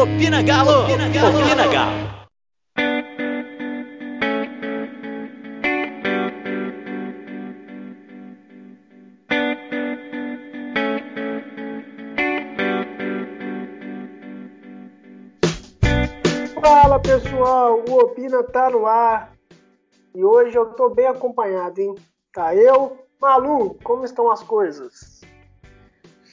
Opina Galo! Opina Galo! Opina Galo! Fala pessoal, o Opina tá no ar e hoje eu tô bem acompanhado, hein? Tá eu, Malu, como estão as coisas?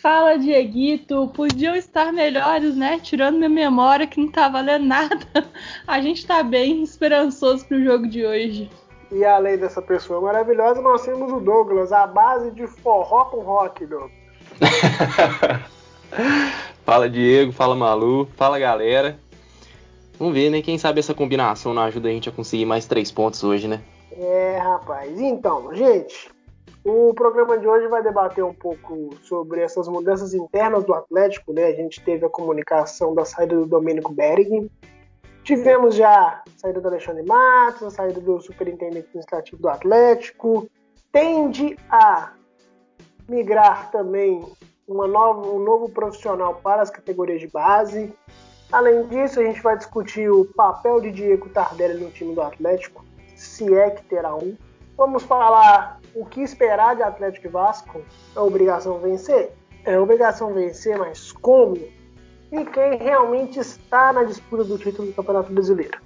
Fala, Dieguito. Podiam estar melhores, né? Tirando minha memória que não tá valendo nada. A gente tá bem esperançoso pro jogo de hoje. E além dessa pessoa maravilhosa, nós temos o Douglas, a base de forró com rock, Douglas. fala, Diego. Fala, Malu. Fala, galera. Vamos ver, né? Quem sabe essa combinação não ajuda a gente a conseguir mais três pontos hoje, né? É, rapaz. Então, gente, o programa de hoje vai debater um pouco sobre essas mudanças internas do Atlético, né? A gente teve a comunicação da saída do Domênico Berg. Tivemos já a saída do Alexandre Matos, a saída do superintendente administrativo do Atlético. Tende a migrar também uma nova, um novo profissional para as categorias de base. Além disso, a gente vai discutir o papel de Diego Tardelli no time do Atlético, se é que terá um. Vamos falar o que esperar de Atlético e Vasco. É obrigação vencer? É obrigação vencer, mas como? E quem realmente está na disputa do título do Campeonato Brasileiro.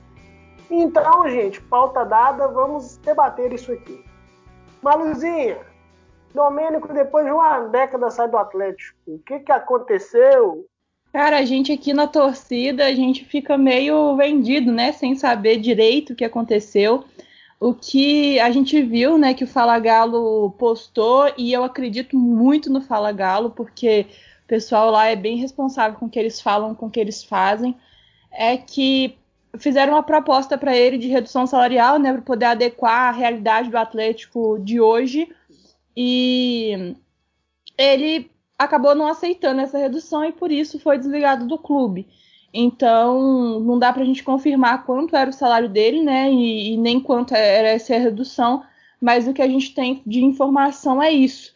Então, gente, pauta dada, vamos debater isso aqui. Maluzinha, Domênico, depois de uma década sai do Atlético, o que, que aconteceu? Cara, a gente aqui na torcida, a gente fica meio vendido, né? Sem saber direito o que aconteceu o que a gente viu, né, que o Fala Galo postou, e eu acredito muito no Fala Galo, porque o pessoal lá é bem responsável com o que eles falam, com o que eles fazem, é que fizeram uma proposta para ele de redução salarial, né, para poder adequar a realidade do Atlético de hoje, e ele acabou não aceitando essa redução e por isso foi desligado do clube. Então, não dá para a gente confirmar quanto era o salário dele, né? E, e, nem quanto era essa redução, mas o que a gente tem de informação é isso.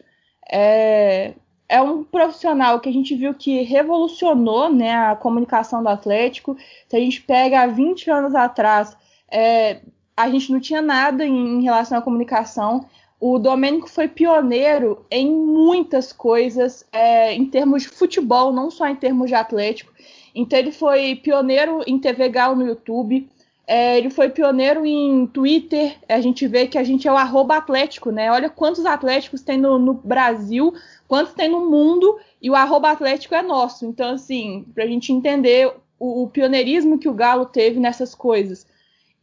É, é um profissional que a gente viu que revolucionou né, a comunicação do Atlético. Se a gente pega há 20 anos atrás, é, a gente não tinha nada em, em relação à comunicação. O Domênico foi pioneiro em muitas coisas, é, em termos de futebol, não só em termos de Atlético. Então ele foi pioneiro em TV Galo no YouTube. É, ele foi pioneiro em Twitter. A gente vê que a gente é o arroba atlético, né? Olha quantos atléticos tem no, no Brasil, quantos tem no mundo, e o arroba atlético é nosso. Então, assim, para a gente entender o, o pioneirismo que o Galo teve nessas coisas.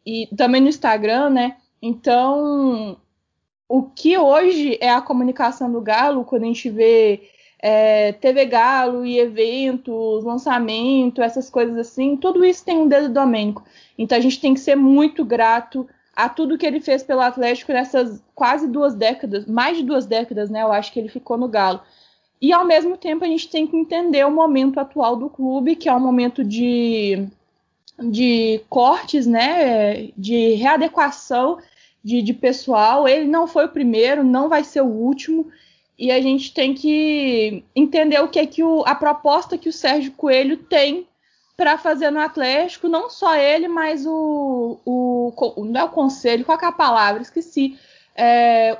E também no Instagram, né? Então, o que hoje é a comunicação do Galo, quando a gente vê é, TV Galo e eventos, lançamento, essas coisas assim, tudo isso tem um dedo do Domênico. Então a gente tem que ser muito grato a tudo que ele fez pelo Atlético nessas quase duas décadas, mais de duas décadas, né? Eu acho que ele ficou no Galo. E ao mesmo tempo a gente tem que entender o momento atual do clube, que é um momento de, de cortes, né? De readequação de, de pessoal. Ele não foi o primeiro, não vai ser o último e a gente tem que entender o que é que o, a proposta que o Sérgio Coelho tem para fazer no Atlético, não só ele, mas o, o não é o conselho, qual é a palavra? Esqueci. É,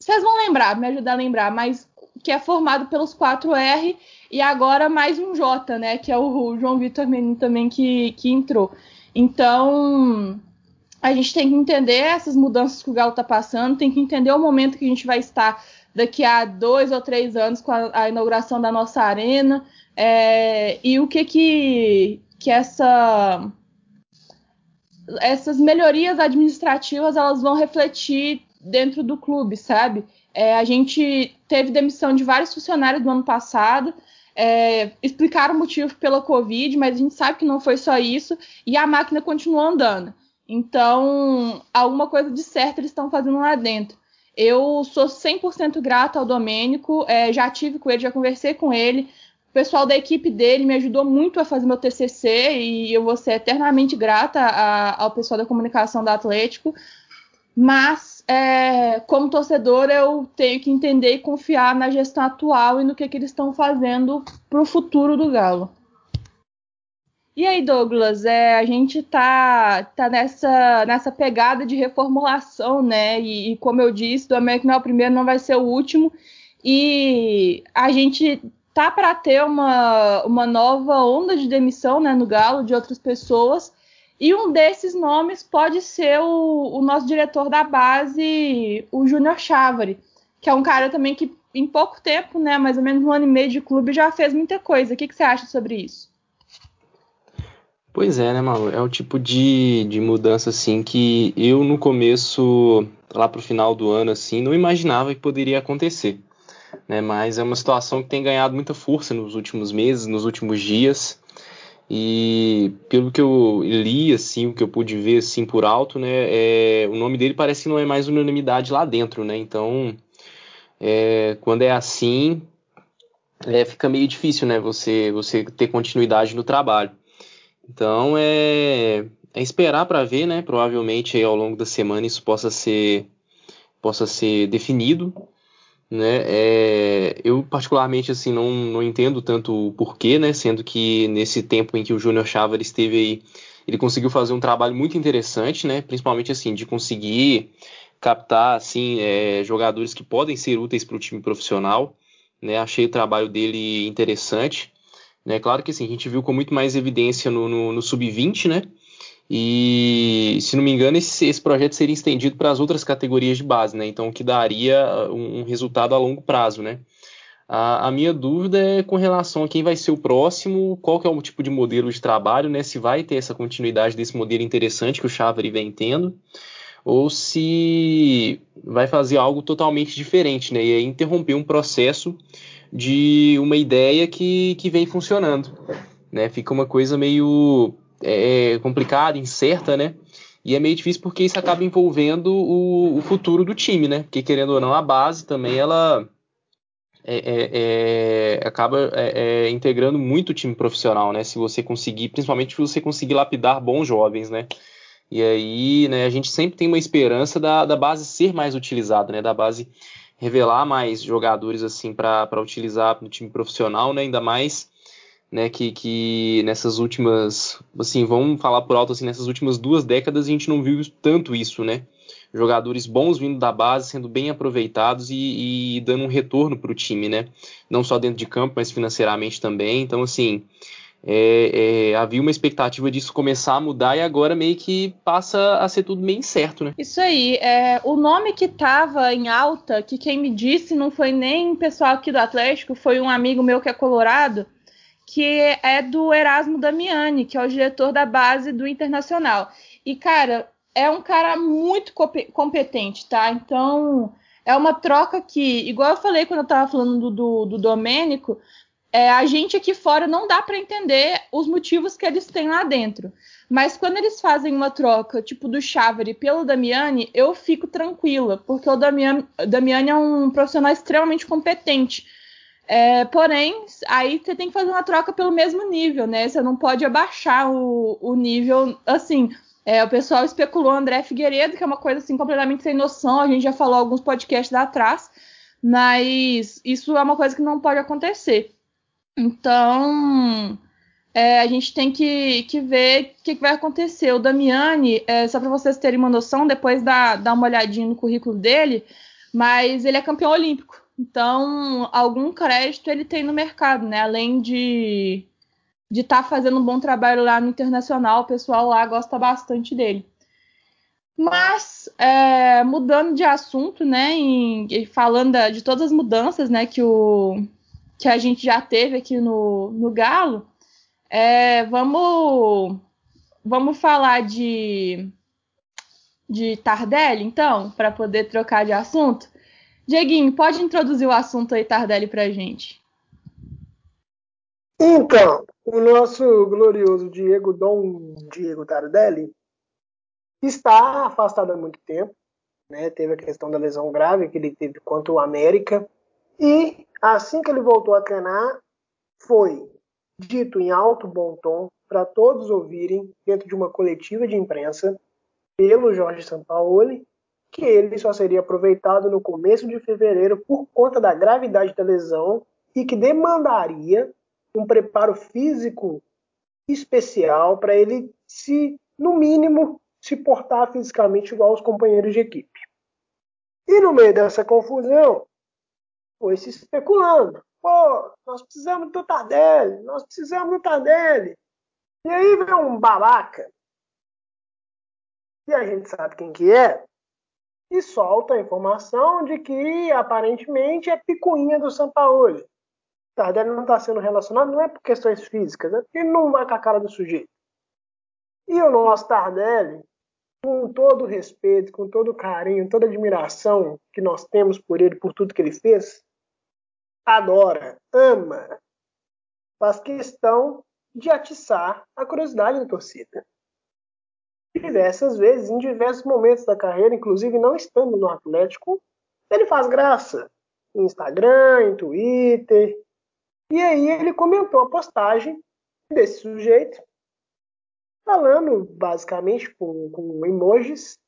vocês vão lembrar, me ajudar a lembrar, mas que é formado pelos 4R e agora mais um J, né? Que é o João Vitor Menino também que, que entrou. Então, a gente tem que entender essas mudanças que o Galo está passando, tem que entender o momento que a gente vai estar daqui a dois ou três anos com a, a inauguração da nossa arena é, e o que que, que essa essas melhorias administrativas elas vão refletir dentro do clube, sabe? É, a gente teve demissão de vários funcionários do ano passado, é, explicaram o motivo pela Covid, mas a gente sabe que não foi só isso, e a máquina continuou andando. Então, alguma coisa de certo eles estão fazendo lá dentro. Eu sou 100% grata ao Domênico, é, já tive com ele, já conversei com ele. O pessoal da equipe dele me ajudou muito a fazer meu TCC e eu vou ser eternamente grata a, ao pessoal da comunicação do Atlético. Mas, é, como torcedor, eu tenho que entender e confiar na gestão atual e no que, que eles estão fazendo para o futuro do Galo. E aí, Douglas, é, a gente tá, tá nessa, nessa pegada de reformulação, né? E, e como eu disse, do América não é o primeiro, não vai ser o último. E a gente tá para ter uma, uma nova onda de demissão né, no Galo de outras pessoas. E um desses nomes pode ser o, o nosso diretor da base, o Júnior Chávari, que é um cara também que em pouco tempo, né, mais ou menos um ano e meio de clube, já fez muita coisa. O que, que você acha sobre isso? Pois é, né, Malu? É o tipo de, de mudança, assim, que eu no começo, lá pro final do ano, assim, não imaginava que poderia acontecer. Né? Mas é uma situação que tem ganhado muita força nos últimos meses, nos últimos dias. E pelo que eu li, assim, o que eu pude ver, assim, por alto, né, é, o nome dele parece que não é mais unanimidade lá dentro, né? Então, é, quando é assim, é, fica meio difícil, né, você, você ter continuidade no trabalho. Então é, é esperar para ver, né? Provavelmente aí, ao longo da semana isso possa ser possa ser definido, né? É, eu particularmente assim não, não entendo tanto o porquê, né? Sendo que nesse tempo em que o Júnior Chávez esteve aí, ele conseguiu fazer um trabalho muito interessante, né? Principalmente assim de conseguir captar assim é, jogadores que podem ser úteis para o time profissional, né? Achei o trabalho dele interessante. Né? Claro que assim, a gente viu com muito mais evidência no, no, no Sub-20, né? E, se não me engano, esse, esse projeto seria estendido para as outras categorias de base, né? Então, que daria um, um resultado a longo prazo, né? A, a, minha dúvida é com relação a quem vai ser o próximo, qual que é o tipo de modelo de trabalho, né? Se vai ter essa continuidade desse modelo interessante que o Chavari vem tendo, ou se vai fazer algo totalmente diferente, né? E aí interromper um processo de uma ideia que, que vem funcionando. Né? Fica uma coisa meio é, complicada, incerta, né? E é meio difícil porque isso acaba envolvendo o, o futuro do time, né? Porque querendo ou não, a base também ela é, é, é acaba é, é, integrando muito o time profissional, né? Se você conseguir, principalmente se você conseguir lapidar bons jovens, né? E aí, né, a gente sempre tem uma esperança da, da base ser mais utilizada, né? Da base revelar mais jogadores assim para utilizar no time profissional, né? Ainda mais né, que, que nessas últimas, assim, vamos falar por alto assim, nessas últimas duas décadas a gente não viu tanto isso, né? Jogadores bons vindo da base, sendo bem aproveitados e, e dando um retorno para o time, né? Não só dentro de campo, mas financeiramente também. Então, assim, é, é, havia uma expectativa disso começar a mudar e agora meio que passa a ser tudo meio incerto, né? Isso aí. É, o nome que estava em alta, que quem me disse não foi nem pessoal aqui do Atlético, foi um amigo meu que é colorado, que é do Erasmo Damiani, que é o diretor da base do Internacional. E, cara, é um cara muito competente, tá? Então, é uma troca que, igual eu falei quando eu tava falando do, do, do Domênico, é, a gente aqui fora não dá para entender os motivos que eles têm lá dentro. Mas quando eles fazem uma troca, tipo do Chavari pelo Damiani, eu fico tranquila, porque o Damiani, Damiani é um profissional extremamente competente. É, porém, aí você tem que fazer uma troca pelo mesmo nível, né? Você não pode abaixar o, o nível assim. É, o pessoal especulou André Figueiredo, que é uma coisa assim completamente sem noção. A gente já falou alguns podcasts atrás, mas isso é uma coisa que não pode acontecer. Então, é, a gente tem que, que ver o que, que, vai acontecer. O Damiani, é, só para vocês terem uma noção, depois dá, dá uma olhadinha no currículo dele, mas ele é campeão olímpico. Então, algum crédito ele tem no mercado, né? Além de de estar tá fazendo um bom trabalho lá no internacional, o pessoal lá gosta bastante dele. Mas, é, mudando de assunto, né, em, falando de todas as mudanças, né, que o, que a gente já teve aqui no, no Galo, é, vamos, vamos falar de, de Tardelli, então, para poder trocar de assunto. Dieguinho, pode introduzir o assunto aí, Tardelli, para a gente. Então, o nosso glorioso Diego Dom Diego Tardelli está afastado há muito tempo. Né? Teve a questão da lesão grave que ele teve contra o América. E assim que ele voltou a treinar, foi dito em alto bom tom para todos ouvirem dentro de uma coletiva de imprensa pelo Jorge Sampaoli que ele só seria aproveitado no começo de fevereiro por conta da gravidade da lesão e que demandaria um preparo físico especial para ele se, no mínimo, se portar fisicamente igual aos companheiros de equipe. E no meio dessa confusão, foi se especulando. Pô, nós precisamos do Tardelli, nós precisamos do Tardelli. E aí vem um babaca, e a gente sabe quem que é, e solta a informação de que aparentemente é picuinha do Sampaoli. Tardelli não está sendo relacionado, não é por questões físicas, é porque ele não vai com a cara do sujeito. E o nosso Tardelli, com todo o respeito, com todo o carinho, toda a admiração que nós temos por ele, por tudo que ele fez, adora, ama, faz questão de atiçar a curiosidade da torcida. Diversas vezes, em diversos momentos da carreira, inclusive não estando no Atlético, ele faz graça. Em Instagram, em Twitter. E aí ele comentou a postagem desse sujeito, falando basicamente com, com emojis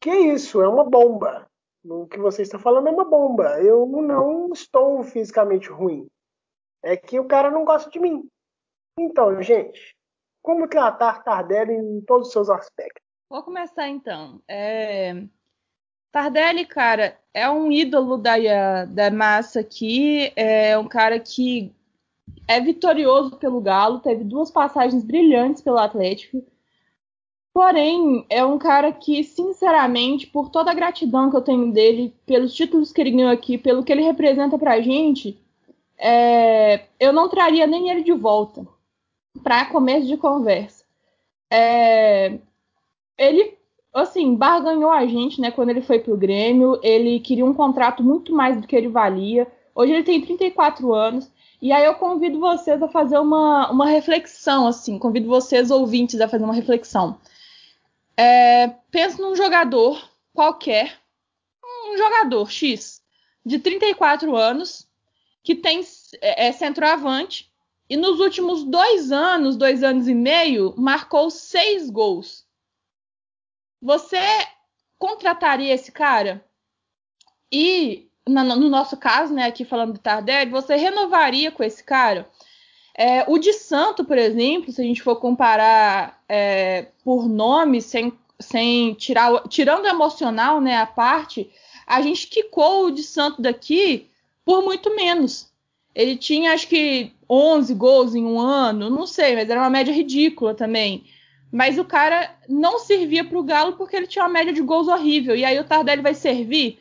que isso é uma bomba. O que você está falando é uma bomba. Eu não estou fisicamente ruim. É que o cara não gosta de mim. Então, gente, como tratar Tardelli em todos os seus aspectos? Vou começar então. É... Tardelli, cara, é um ídolo da, da massa aqui. É um cara que é vitorioso pelo Galo, teve duas passagens brilhantes pelo Atlético. Porém, é um cara que, sinceramente, por toda a gratidão que eu tenho dele, pelos títulos que ele ganhou aqui, pelo que ele representa pra gente, é, eu não traria nem ele de volta para começo de conversa. É, ele, assim, barganhou a gente, né, quando ele foi pro Grêmio, ele queria um contrato muito mais do que ele valia. Hoje ele tem 34 anos. E aí eu convido vocês a fazer uma, uma reflexão, assim, convido vocês, ouvintes, a fazer uma reflexão. É, pensa num jogador qualquer, um jogador X, de 34 anos, que tem é, é centroavante, e nos últimos dois anos, dois anos e meio, marcou seis gols. Você contrataria esse cara? E, no nosso caso, né, aqui falando do Tardelli, você renovaria com esse cara? É, o de Santo, por exemplo, se a gente for comparar é, por nome, sem, sem tirar, tirando o emocional, né, a parte, a gente quicou o de Santo daqui por muito menos. Ele tinha, acho que, 11 gols em um ano, não sei, mas era uma média ridícula também. Mas o cara não servia para o Galo porque ele tinha uma média de gols horrível. E aí o Tardelli vai servir.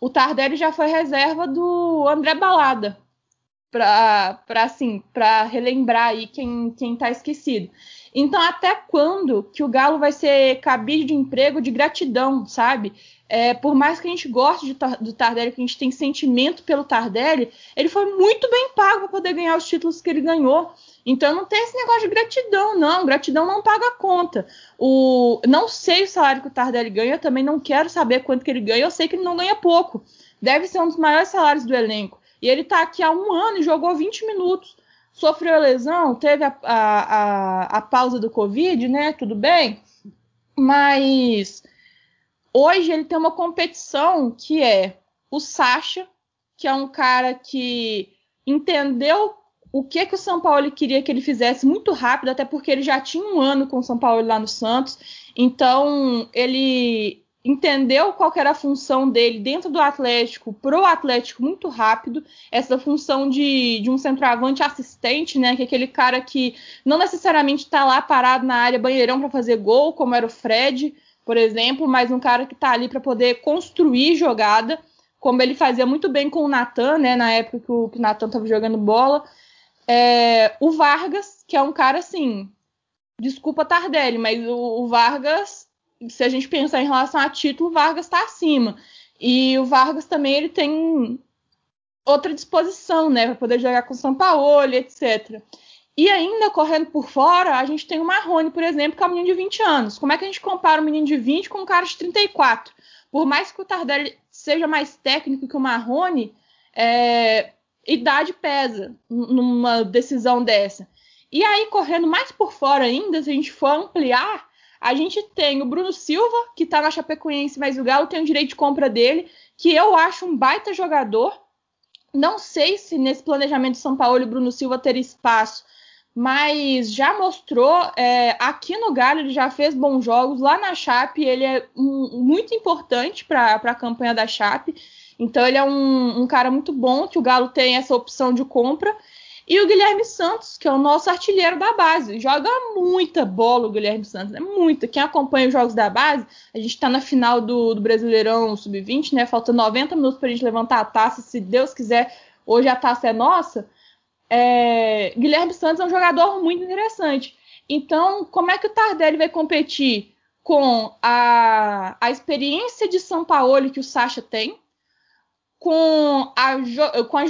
O Tardelli já foi reserva do André Balada, para assim, para relembrar aí quem quem tá esquecido. Então, até quando que o Galo vai ser cabide de emprego de gratidão, sabe? É, por mais que a gente goste de, do Tardelli, que a gente tem sentimento pelo Tardelli, ele foi muito bem pago para poder ganhar os títulos que ele ganhou. Então não tem esse negócio de gratidão, não. Gratidão não paga a conta. O, não sei o salário que o Tardelli ganha, também não quero saber quanto que ele ganha. Eu sei que ele não ganha pouco. Deve ser um dos maiores salários do elenco. E ele está aqui há um ano e jogou 20 minutos. Sofreu lesão, teve a, a, a, a pausa do Covid, né? Tudo bem. Mas hoje ele tem uma competição que é o Sacha, que é um cara que entendeu o que que o São Paulo queria que ele fizesse muito rápido, até porque ele já tinha um ano com o São Paulo lá no Santos. Então ele entendeu qual era a função dele dentro do Atlético, pro Atlético muito rápido, essa função de, de um centroavante assistente, né, que é aquele cara que não necessariamente está lá parado na área banheirão para fazer gol, como era o Fred, por exemplo, mas um cara que está ali para poder construir jogada, como ele fazia muito bem com o Natan, né, na época que o, que o Natan estava jogando bola. É, o Vargas, que é um cara assim, desculpa Tardelli, mas o, o Vargas se a gente pensar em relação a título, Vargas está acima. E o Vargas também ele tem outra disposição, né, para poder jogar com o São Paulo, etc. E ainda correndo por fora, a gente tem o Marrone, por exemplo, que é um menino de 20 anos. Como é que a gente compara um menino de 20 com um cara de 34? Por mais que o Tardelli seja mais técnico que o Marrone, é, idade pesa numa decisão dessa. E aí, correndo mais por fora ainda, se a gente for ampliar, a gente tem o Bruno Silva, que tá na Chapecoense, mas o Galo tem o direito de compra dele, que eu acho um baita jogador. Não sei se nesse planejamento de São Paulo o Bruno Silva ter espaço, mas já mostrou é, aqui no Galo ele já fez bons jogos lá na Chape ele é um, muito importante para a campanha da Chape então ele é um, um, cara muito bom que o Galo tem essa opção de compra e o Guilherme Santos que é o nosso artilheiro da base. Joga muita bola o Guilherme Santos é muita. Quem acompanha os jogos da base a gente está na final do, do Brasileirão sub-20 né? Falta 90 minutos para a gente levantar a taça se Deus quiser hoje a taça é nossa. É, Guilherme Santos é um jogador muito interessante. Então, como é que o Tardelli vai competir com a, a experiência de São Paulo que o Sacha tem, com a, jo, com a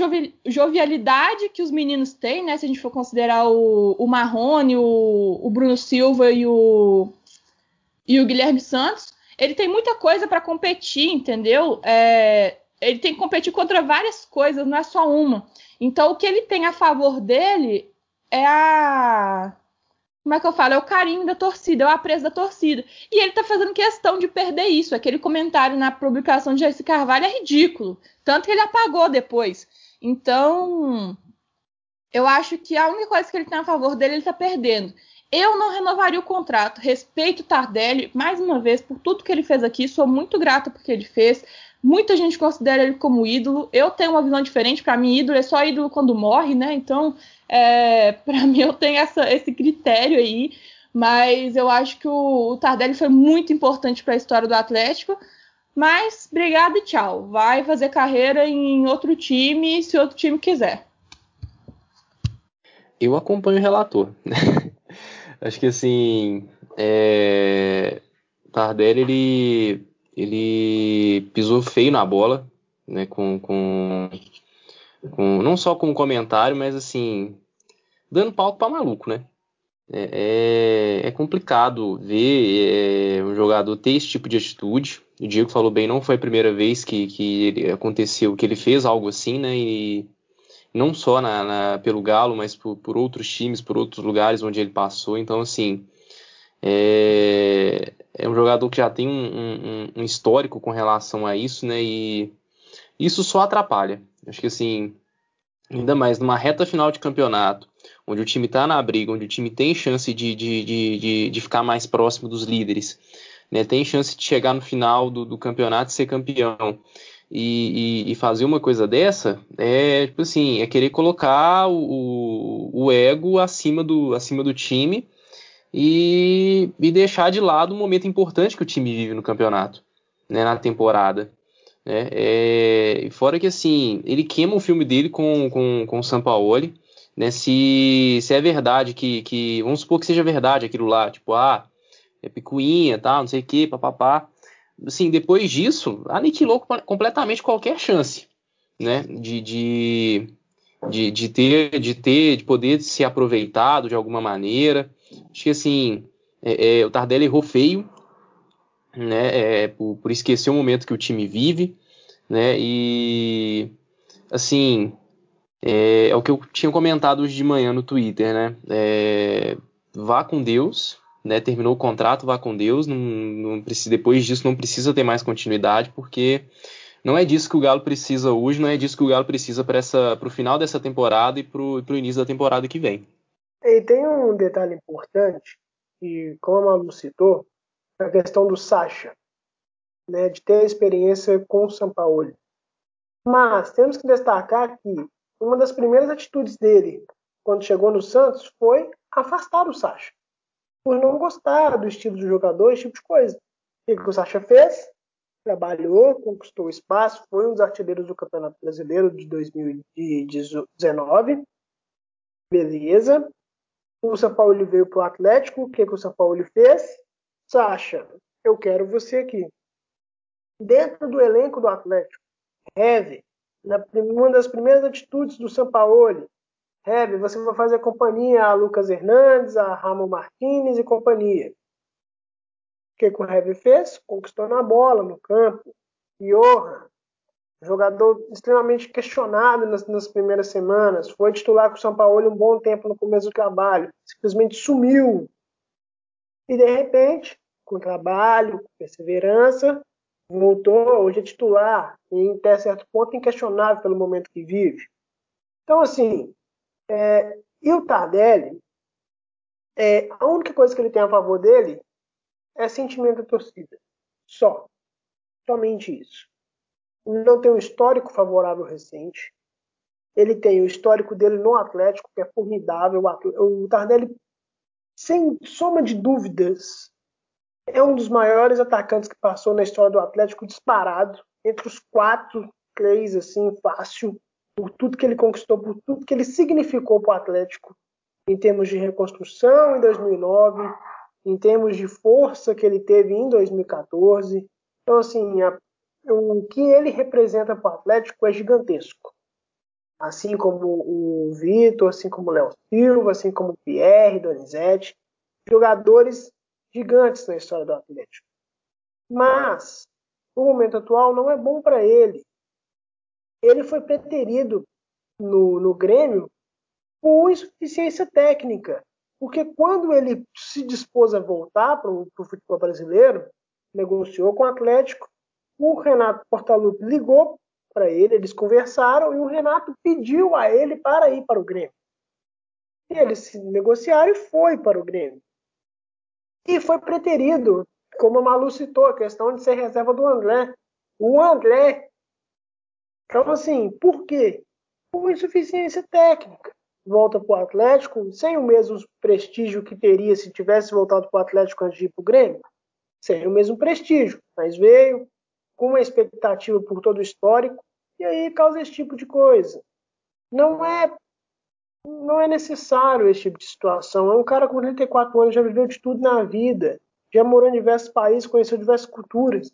jovialidade que os meninos têm, né? Se a gente for considerar o, o Marrone, o, o Bruno Silva e o, e o Guilherme Santos, ele tem muita coisa para competir, entendeu? É, ele tem que competir contra várias coisas, não é só uma. Então, o que ele tem a favor dele é a. Como é que eu falo? É o carinho da torcida, é o apreço da torcida. E ele tá fazendo questão de perder isso. Aquele comentário na publicação de Jesse Carvalho é ridículo. Tanto que ele apagou depois. Então, eu acho que a única coisa que ele tem a favor dele, ele tá perdendo. Eu não renovaria o contrato. Respeito o Tardelli, mais uma vez, por tudo que ele fez aqui. Sou muito grata porque ele fez. Muita gente considera ele como ídolo. Eu tenho uma visão diferente. Para mim, ídolo é só ídolo quando morre, né? Então, é, para mim, eu tenho essa, esse critério aí. Mas eu acho que o, o Tardelli foi muito importante para a história do Atlético. Mas, obrigado e tchau. Vai fazer carreira em outro time, se outro time quiser. Eu acompanho o relator. acho que assim, é... Tardelli ele ele pisou feio na bola, né, com, com, com não só com comentário, mas assim, dando palco para maluco, né? É, é, é, complicado ver é, um jogador ter esse tipo de atitude. O Diego falou bem, não foi a primeira vez que, que aconteceu, que ele fez algo assim, né? E não só na, na, pelo Galo, mas por, por, outros times, por outros lugares onde ele passou. Então, assim, é, é um jogador que já tem um, um, um, histórico com relação a isso, né? E isso só atrapalha. Acho que assim, ainda mais numa reta final de campeonato, onde o time está na briga, onde o time tem chance de, de, de, de, ficar mais próximo dos líderes, né? Tem chance de chegar no final do, do campeonato e ser campeão. E, e, e, fazer uma coisa dessa é tipo assim, é querer colocar o, o, ego acima do, acima do time e, e deixar de lado um momento importante que o time vive no campeonato, né, na temporada. Né? É, fora que assim, ele queima o filme dele com, com, com o Sampaoli, né? Se, se é verdade que, que. Vamos supor que seja verdade aquilo lá, tipo, ah, é picuinha, tal, não sei o que, papapá. Assim, depois disso, aniquilou completamente qualquer chance, né? De, de, de, de, ter, de ter, de poder ser aproveitado de alguma maneira. Acho que assim, é, é, o Tardelli errou feio, né? É, por, por, esquecer o momento que o time vive, né? E assim, é, é, o que eu tinha comentado hoje de manhã no Twitter, né? É, vá com Deus, né? Terminou o contrato, vá com Deus. Não, não precisa, depois disso não precisa ter mais continuidade, porque não é disso que o Galo precisa hoje, não é disso que o Galo precisa para o final dessa temporada e para o início da temporada que vem. E tem um detalhe importante, que como a Malu citou, a questão do Sacha, né, de ter experiência com o Sampaoli. Mas temos que destacar que uma das primeiras atitudes dele quando chegou no Santos foi afastar o Sacha, por não gostar do estilo do jogador, esse tipo de coisa. O que o Sacha fez? Trabalhou, conquistou espaço, foi um dos artilheiros do Campeonato Brasileiro de 2019. Beleza. O São Paulo veio para o Atlético. O que, que o São Paulo fez? Sacha, eu quero você aqui. Dentro do elenco do Atlético, Heve, uma das primeiras atitudes do São Paulo, Heve, você vai fazer companhia a Lucas Hernandes, a Ramon Martinez e companhia. O que, que o Heve fez? Conquistou na bola, no campo. Johan, jogador extremamente questionado nas, nas, primeiras semanas, foi titular com o São Paulo um bom tempo no começo do trabalho, simplesmente sumiu. E de repente, com trabalho, com perseverança, voltou, hoje é titular, e até certo ponto inquestionável pelo momento que vive. Então, assim, é, e o Tardelli, É, a única coisa que ele tem a favor dele é sentimento da torcida. Só. Somente isso. Não tem um histórico favorável recente. Ele tem o histórico dele no Atlético, que é formidável. O Tardelli, sem soma de dúvidas, é um dos maiores atacantes que passou na história do Atlético, disparado. Entre os quatro, três, assim, fácil. Por tudo que ele conquistou, por tudo que ele significou para o Atlético. Em termos de reconstrução em 2009, em termos de força que ele teve em 2014. Então, assim, a, o que ele representa para o Atlético é gigantesco assim como o Vitor, assim como o Léo Silva, assim como o Pierre, Donizete, jogadores gigantes na história do Atlético. Mas o momento atual não é bom para ele. Ele foi preterido no, no Grêmio por insuficiência técnica. Porque quando ele se dispôs a voltar para o futebol brasileiro, negociou com o Atlético, o Renato Portaluppi ligou para ele, eles conversaram e o Renato pediu a ele para ir para o Grêmio. E eles se negociaram e foi para o Grêmio. E foi preterido, como a Malu citou, a questão de ser reserva do André. O André. Então, assim, por quê? Por insuficiência técnica. Volta para o Atlético sem o mesmo prestígio que teria se tivesse voltado para o Atlético antes de ir para o Grêmio. Sem o mesmo prestígio, mas veio, com uma expectativa por todo o histórico, e aí causa esse tipo de coisa. Não é não é necessário esse tipo de situação. É um cara com 34 anos, já viveu de tudo na vida, já morou em diversos países, conheceu diversas culturas,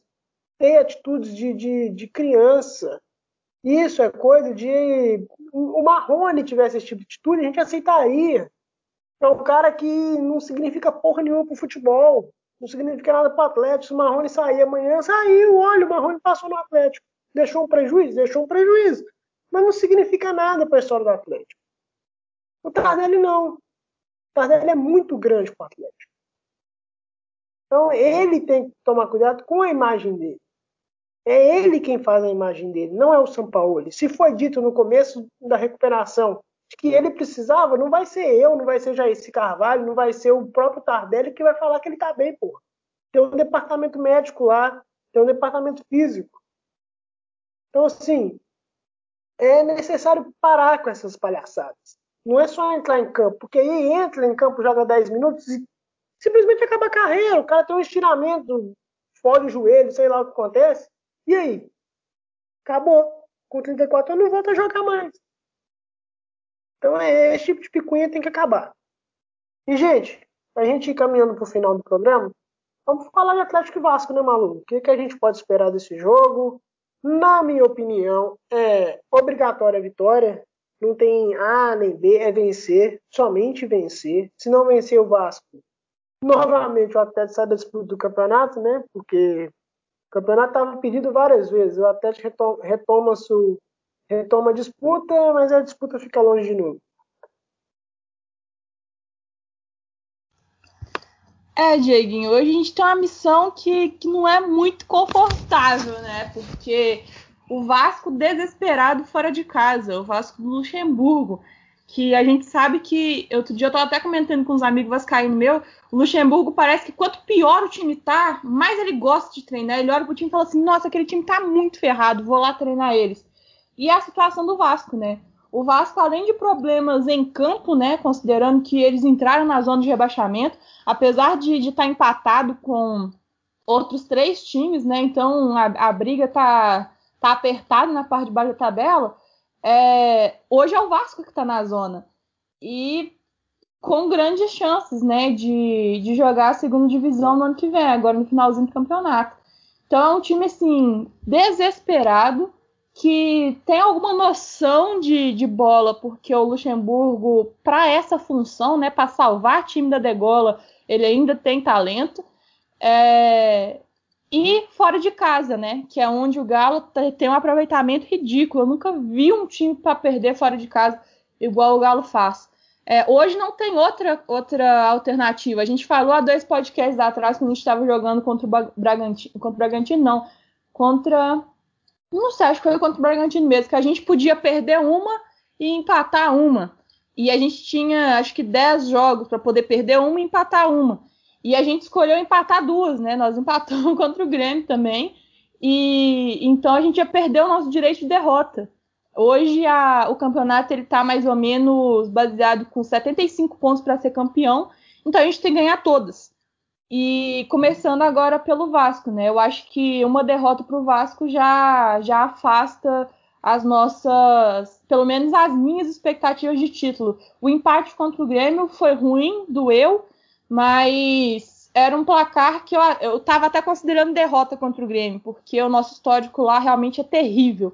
tem atitudes de, de, de criança. Isso é coisa de. O Marrone tivesse esse tipo de atitude, a gente aceitaria. É um cara que não significa porra nenhuma pro futebol não significa nada para o Atlético. Se o Marrone sair amanhã, saiu. Olha, o Marrone passou no Atlético. Deixou um prejuízo? Deixou um prejuízo. Mas não significa nada para a história do Atlético. O Tardelli não. O Tardelli é muito grande para o Atlético. Então ele tem que tomar cuidado com a imagem dele. É ele quem faz a imagem dele, não é o São Paulo. Se foi dito no começo da recuperação que ele precisava, não vai ser eu, não vai ser Jair Carvalho, não vai ser o próprio Tardelli que vai falar que ele tá bem, pô. Tem um departamento médico lá, tem um departamento físico. Então, assim, é necessário parar com essas palhaçadas. Não é só entrar em campo, porque aí entra em campo, joga 10 minutos e simplesmente acaba a carreira. O cara tem um estiramento, fode o joelho, sei lá o que acontece. E aí? Acabou. Com 34 anos não volta a jogar mais. Então, é, esse tipo de picuinha tem que acabar. E, gente, a gente ir caminhando para o final do programa, vamos falar de Atlético e Vasco, né, Malu? O que, que a gente pode esperar desse jogo? Na minha opinião, é obrigatória a vitória. Não tem A nem B, é vencer, somente vencer. Se não vencer o Vasco, novamente o Atlético sai do campeonato, né? Porque o campeonato estava pedido várias vezes. O Atlético retoma, retoma seu, retoma a disputa, mas a disputa fica longe de novo. É, Dieguinho, hoje a gente tem uma missão que, que não é muito confortável, né? Porque o Vasco desesperado fora de casa, o Vasco do Luxemburgo, que a gente sabe que. Outro dia eu tava até comentando com os amigos vascaínos meu, o Luxemburgo parece que quanto pior o time tá, mais ele gosta de treinar. Ele olha pro time e fala assim: nossa, aquele time tá muito ferrado, vou lá treinar eles e a situação do Vasco, né? O Vasco, além de problemas em campo, né, considerando que eles entraram na zona de rebaixamento, apesar de estar tá empatado com outros três times, né, então a, a briga tá, tá apertada na parte de baixo da tabela, é, hoje é o Vasco que está na zona. E com grandes chances, né, de, de jogar a segunda divisão no ano que vem, agora no finalzinho do campeonato. Então é um time, assim, desesperado, que tem alguma noção de, de bola, porque o Luxemburgo, para essa função, né, para salvar time da degola, ele ainda tem talento. É... E fora de casa, né, que é onde o Galo tem um aproveitamento ridículo. Eu nunca vi um time para perder fora de casa igual o Galo faz. É, hoje não tem outra, outra alternativa. A gente falou há dois podcasts atrás que a gente estava jogando contra o Bragantino, contra o Bragantino, não, contra não sei, acho que foi contra o Bragantino mesmo, que a gente podia perder uma e empatar uma. e a gente tinha acho que 10 jogos para poder perder uma e empatar uma. E a gente escolheu empatar duas, né? Nós empatamos contra o Grêmio também. E então a gente já perdeu o nosso direito de derrota. Hoje a, o campeonato ele está mais ou menos baseado com 75 pontos para ser campeão, então a gente tem que ganhar todas. E começando agora pelo Vasco, né? Eu acho que uma derrota para o Vasco já, já afasta as nossas, pelo menos as minhas expectativas de título. O empate contra o Grêmio foi ruim, doeu, mas era um placar que eu estava até considerando derrota contra o Grêmio, porque o nosso histórico lá realmente é terrível.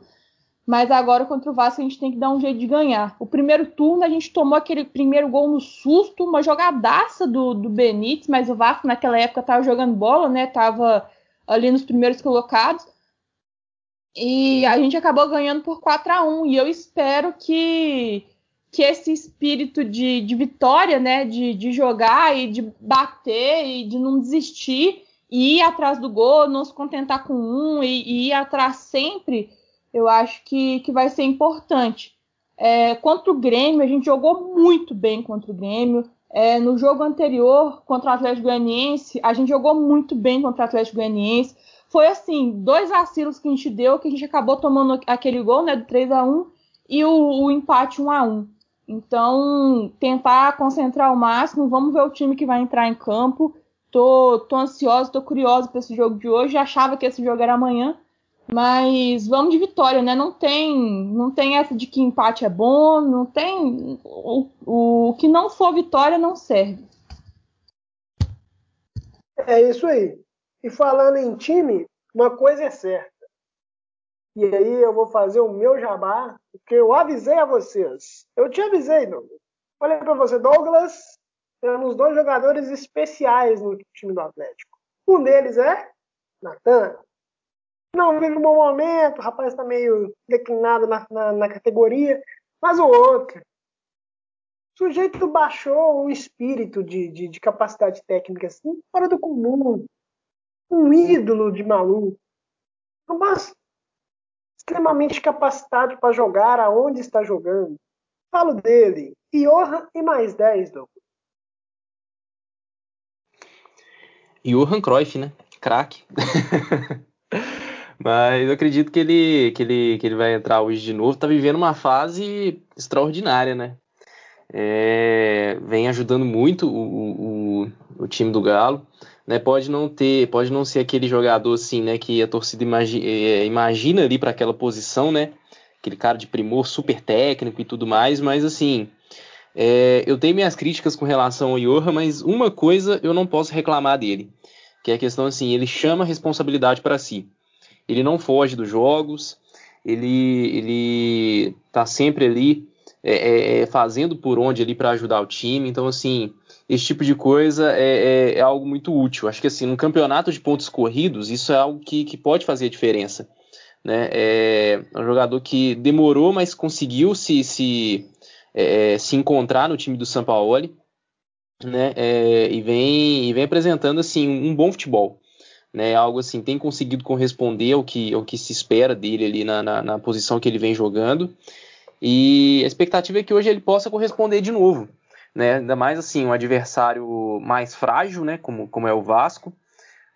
Mas agora contra o Vasco a gente tem que dar um jeito de ganhar. O primeiro turno a gente tomou aquele primeiro gol no susto, uma jogadaça do, do Benítez, mas o Vasco naquela época estava jogando bola, né? Tava ali nos primeiros colocados. E a gente acabou ganhando por 4 a 1 E eu espero que, que esse espírito de, de vitória, né? De, de jogar e de bater e de não desistir, e ir atrás do gol, não se contentar com um e, e ir atrás sempre eu acho que, que vai ser importante. É, contra o Grêmio, a gente jogou muito bem contra o Grêmio. É, no jogo anterior, contra o Atlético Goianiense, a gente jogou muito bem contra o Atlético Goianiense. Foi assim, dois vacilos que a gente deu, que a gente acabou tomando aquele gol, né, do 3 a 1 e o, o empate 1 a 1 Então, tentar concentrar ao máximo, vamos ver o time que vai entrar em campo. Tô, tô ansiosa, tô curiosa para esse jogo de hoje. Achava que esse jogo era amanhã, mas vamos de vitória, né? Não tem, não tem essa de que empate é bom, não tem o, o que não for vitória não serve. É isso aí. E falando em time, uma coisa é certa. E aí eu vou fazer o meu jabá, porque eu avisei a vocês. Eu te avisei, Douglas. Olha para você, Douglas. Temos dois jogadores especiais no time do Atlético. Um deles é Natan não vive um bom momento, o rapaz está meio declinado na, na, na, categoria, mas o outro. O sujeito baixou um espírito de, de, de capacidade técnica assim, fora do comum. Um ídolo de maluco. Mas extremamente capacitado para jogar aonde está jogando. Falo dele. Johan e mais 10, Douglas. Johan Cruyff, né? Craque. Mas eu acredito que ele, que ele, que ele vai entrar hoje de novo. Tá vivendo uma fase extraordinária, né? É, vem ajudando muito o, o, o, time do Galo. Né? Pode não ter, pode não ser aquele jogador assim, né? Que a torcida imagi é, imagina ali para aquela posição, né? Aquele cara de primor super técnico e tudo mais, mas assim. É, eu tenho minhas críticas com relação ao Johan, mas uma coisa eu não posso reclamar dele, que é a questão assim, ele chama a responsabilidade para si ele não foge dos jogos, ele ele tá sempre ali é, é, é fazendo por onde ali para ajudar o time. Então assim, esse tipo de coisa é, é, é, algo muito útil. Acho que assim, no campeonato de pontos corridos, isso é algo que, que pode fazer a diferença. Né? É um jogador que demorou, mas conseguiu se, se, é, se encontrar no time do São Paulo. Né? É, e, vem, e vem apresentando assim um bom futebol né? Algo assim, tem conseguido corresponder ao que, ao que se espera dele ali na, na, na posição que ele vem jogando. E a expectativa é que hoje ele possa corresponder de novo, né? Ainda mais assim, um adversário mais frágil, né? Como, como é o Vasco,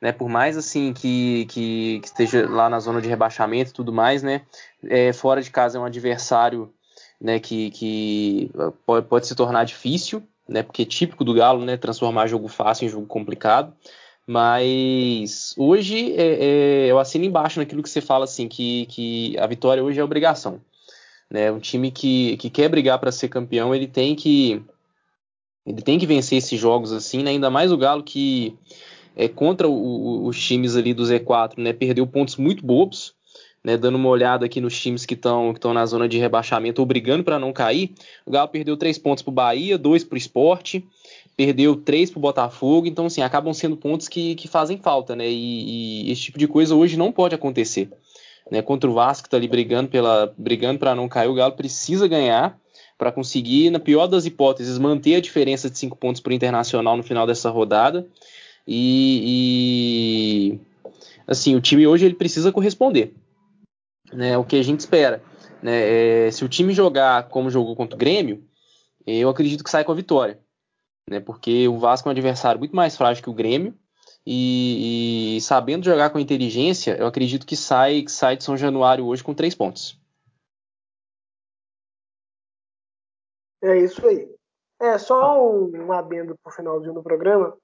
né? Por mais assim que, que, que esteja lá na zona de rebaixamento e tudo mais, né? É, fora de casa é um adversário, né? Que, que pode, pode se tornar difícil, né? Porque é típico do Galo, né? Transformar jogo fácil em jogo complicado. Mas hoje é, é, eu assino embaixo naquilo que você fala assim, que, que a vitória hoje é obrigação. Né? Um time que, que quer brigar para ser campeão, ele tem que ele tem que vencer esses jogos assim, né? ainda mais o Galo que é contra o, o, os times ali do Z4, né? Perdeu pontos muito bobos, né? Dando uma olhada aqui nos times que estão que na zona de rebaixamento, ou brigando para não cair. O Galo perdeu três pontos para o Bahia, dois para o Esporte, perdeu três pro Botafogo, então assim, acabam sendo pontos que, que fazem falta, né? E, e esse tipo de coisa hoje não pode acontecer. Né? Contra o Vasco que tá ali brigando brigando para não cair, o Galo precisa ganhar para conseguir, na pior das hipóteses, manter a diferença de cinco pontos para o Internacional no final dessa rodada. E, e, assim, o time hoje ele precisa corresponder. Né? O que a gente espera. Né? É, se o time jogar como jogou contra o Grêmio, eu acredito que sai com a vitória. Né, porque o Vasco é um adversário muito mais frágil que o Grêmio. E, e, sabendo jogar com inteligência, eu acredito que sai, que sai de São Januário hoje com três pontos. É isso aí. É só um, um adendo pro finalzinho do programa.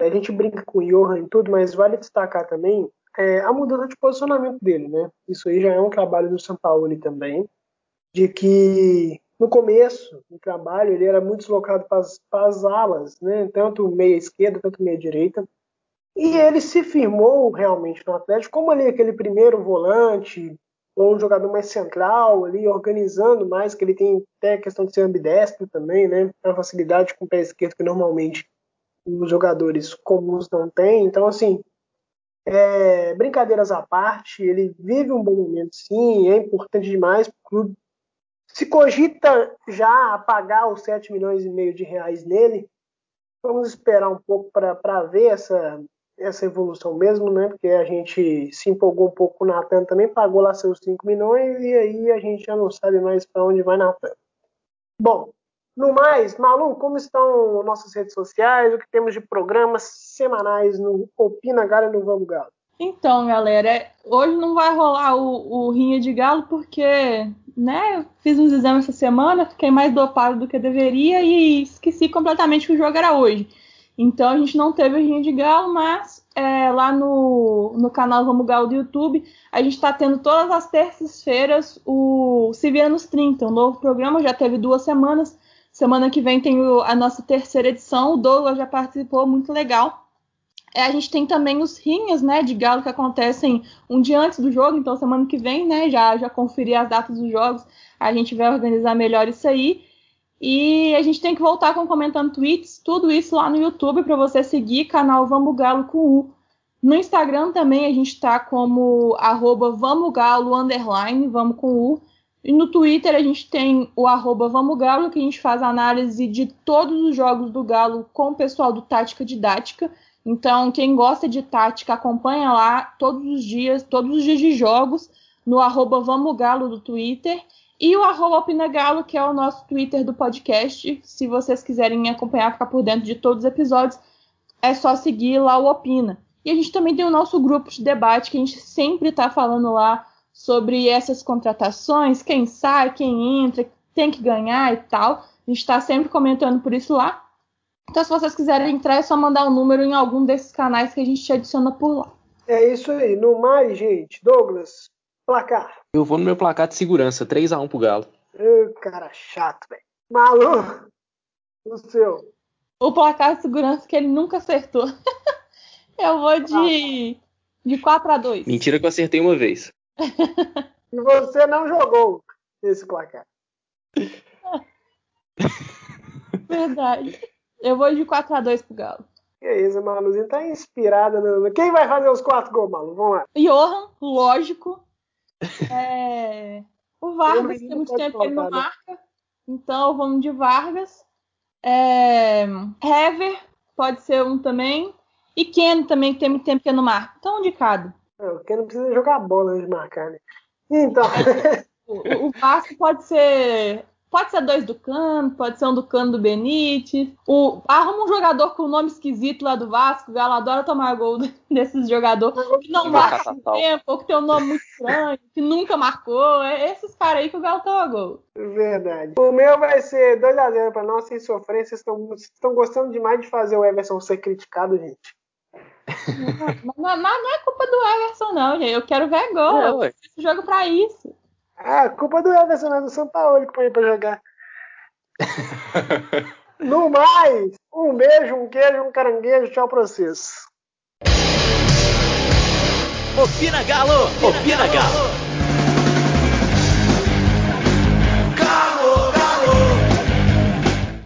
A gente brinca com o Johan e tudo, mas vale destacar também é, a mudança de posicionamento dele, né? Isso aí já é um trabalho do São Paulo também, de que no começo do trabalho ele era muito deslocado para as alas, né? Tanto meia esquerda, tanto meia direita. E ele se firmou realmente no Atlético como ali aquele primeiro volante, ou um jogador mais central ali, organizando mais, que ele tem até a questão de ser ambidestro também, né? Uma facilidade com o pé esquerdo que normalmente os jogadores comuns não têm. Então, assim, é, brincadeiras à parte, ele vive um bom momento, sim, é importante demais para o clube. Se cogita já pagar os 7 milhões e meio de reais nele, vamos esperar um pouco para ver essa, essa evolução mesmo, né? Porque a gente se empolgou um pouco com o Natan também, pagou lá seus 5 milhões e aí a gente já não sabe mais para onde vai Natan. Bom, no mais, Malu, como estão nossas redes sociais? O que temos de programas semanais no Opina Galo e no Vamos Galo? Então, galera, hoje não vai rolar o, o Rinha de Galo porque, né, fiz uns exames essa semana, fiquei mais dopado do que deveria e esqueci completamente que o jogo era hoje. Então a gente não teve o Rinha de Galo, mas é, lá no, no canal Vamos Galo do YouTube, a gente está tendo todas as terças-feiras o Se Vira nos 30, um novo programa, já teve duas semanas. Semana que vem tem o, a nossa terceira edição, o Douglas já participou, muito legal. É, a gente tem também os rinhas, né, de galo que acontecem um dia antes do jogo, então semana que vem, né, já já conferir as datas dos jogos, a gente vai organizar melhor isso aí. E a gente tem que voltar com comentando tweets, tudo isso lá no YouTube para você seguir, canal Vamos Galo com U. No Instagram também a gente está como arroba Vamos Galo underline, vamos com U. E no Twitter a gente tem o arroba Vamos Galo, que a gente faz análise de todos os jogos do Galo com o pessoal do Tática Didática. Então, quem gosta de tática, acompanha lá todos os dias, todos os dias de jogos, no arroba Vamos Galo do Twitter. E o arroba Opinagalo, que é o nosso Twitter do podcast. Se vocês quiserem acompanhar, ficar por dentro de todos os episódios, é só seguir lá o Opina. E a gente também tem o nosso grupo de debate, que a gente sempre está falando lá sobre essas contratações, quem sai, quem entra, tem que ganhar e tal. A gente está sempre comentando por isso lá. Então, se vocês quiserem entrar, é só mandar o um número em algum desses canais que a gente te adiciona por lá. É isso aí. No mais, gente, Douglas, Placar. Eu vou no meu placar de segurança, 3x1 pro Galo. Ô, cara chato, velho. Malu, o seu. O placar de segurança que ele nunca acertou. eu vou de, de 4x2. Mentira que eu acertei uma vez. e você não jogou esse placar. Verdade. Eu vou de 4x2 pro Galo. Que isso, Maluzinho tá inspirada. No... Quem vai fazer os quatro gols, Malu? Vamos lá. Johan, lógico. É... O Vargas, tem muito tempo que ele não né? marca. Então vamos de Vargas. É... Hever pode ser um também. E Ken também, que tem muito tempo que não marca. Então, um de cada. O não precisa jogar bola antes de marcar, né? Então. o, o Vasco pode ser Pode ser dois do Cano, pode ser um do Cano do Benítez. O, arruma um jogador com o nome esquisito lá do Vasco. O Galo adora tomar gol desses jogadores que não marca tempo, ou que tem um nome muito estranho, que nunca marcou. É esses caras aí que o Galo toma gol. Verdade. O meu vai ser 2x0 para nós, sem sofrência. Estão, estão gostando demais de fazer o Everson ser criticado, gente. Não, não, não, é culpa do Everson, não, gente. Eu quero ver gol. É, eu preciso jogo pra isso. Ah, culpa do Everson, não é do São Paulo que põe pra jogar. no mais, um beijo, um queijo, um caranguejo. Tchau pra vocês. Opina Galo! Opina, Opina Galo. Galo.